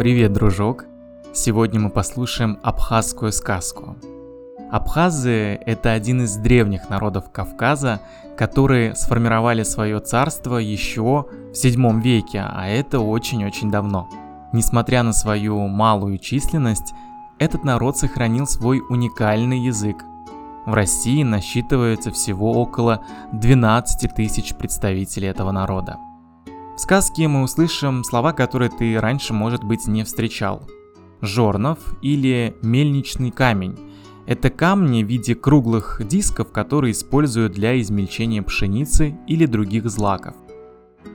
Привет, дружок! Сегодня мы послушаем абхазскую сказку. Абхазы – это один из древних народов Кавказа, которые сформировали свое царство еще в 7 веке, а это очень-очень давно. Несмотря на свою малую численность, этот народ сохранил свой уникальный язык. В России насчитывается всего около 12 тысяч представителей этого народа. В сказке мы услышим слова, которые ты раньше, может быть, не встречал. Жорнов или мельничный камень – это камни в виде круглых дисков, которые используют для измельчения пшеницы или других злаков.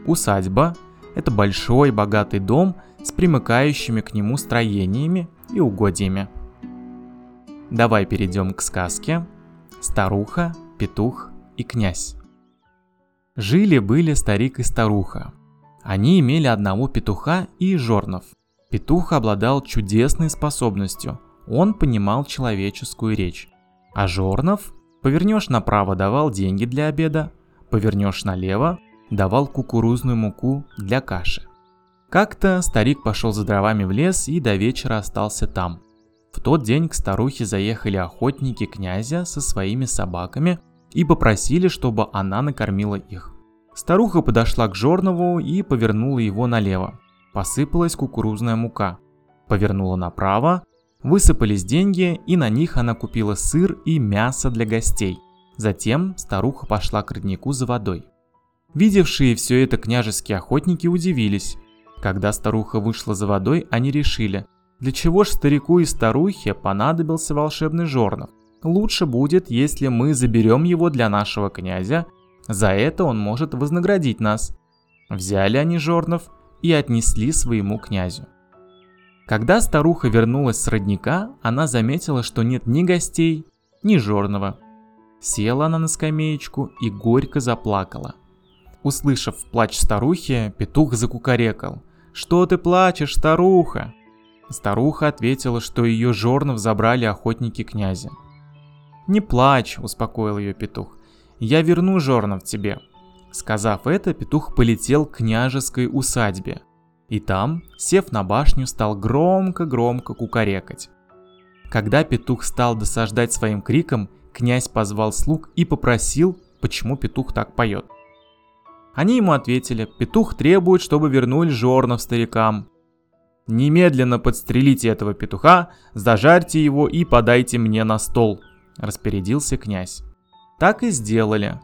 Усадьба – это большой богатый дом с примыкающими к нему строениями и угодьями. Давай перейдем к сказке «Старуха, петух и князь». Жили-были старик и старуха – они имели одного петуха и жорнов. Петух обладал чудесной способностью. Он понимал человеческую речь. А жорнов повернешь направо давал деньги для обеда, повернешь налево давал кукурузную муку для каши. Как-то старик пошел за дровами в лес и до вечера остался там. В тот день к старухе заехали охотники князя со своими собаками и попросили, чтобы она накормила их. Старуха подошла к Жорнову и повернула его налево. Посыпалась кукурузная мука. Повернула направо, высыпались деньги, и на них она купила сыр и мясо для гостей. Затем старуха пошла к роднику за водой. Видевшие все это княжеские охотники удивились. Когда старуха вышла за водой, они решили, для чего ж старику и старухе понадобился волшебный жорнов? Лучше будет, если мы заберем его для нашего князя за это он может вознаградить нас. Взяли они Жорнов и отнесли своему князю. Когда старуха вернулась с родника, она заметила, что нет ни гостей, ни Жорнова. Села она на скамеечку и горько заплакала. Услышав плач старухи, петух закукарекал. «Что ты плачешь, старуха?» Старуха ответила, что ее Жорнов забрали охотники князя. «Не плачь», — успокоил ее петух я верну Жорнов тебе». Сказав это, петух полетел к княжеской усадьбе. И там, сев на башню, стал громко-громко кукарекать. Когда петух стал досаждать своим криком, князь позвал слуг и попросил, почему петух так поет. Они ему ответили, петух требует, чтобы вернули Жорнов старикам. «Немедленно подстрелите этого петуха, зажарьте его и подайте мне на стол», – распорядился князь. Так и сделали.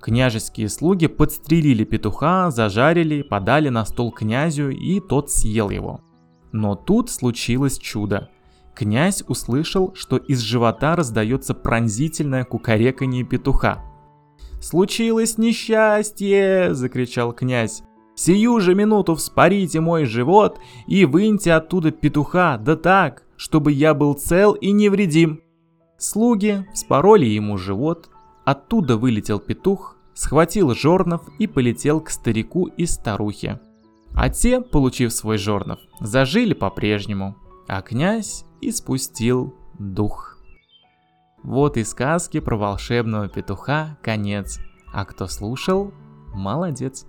Княжеские слуги подстрелили петуха, зажарили, подали на стол князю, и тот съел его. Но тут случилось чудо. Князь услышал, что из живота раздается пронзительное кукареканье петуха. «Случилось несчастье!» – закричал князь. «Сию же минуту вспорите мой живот и выньте оттуда петуха, да так, чтобы я был цел и невредим». Слуги вспороли ему живот, Оттуда вылетел петух, схватил жорнов и полетел к старику и старухе. А те, получив свой жорнов, зажили по-прежнему, а князь испустил дух. Вот и сказки про волшебного петуха конец. А кто слушал, молодец.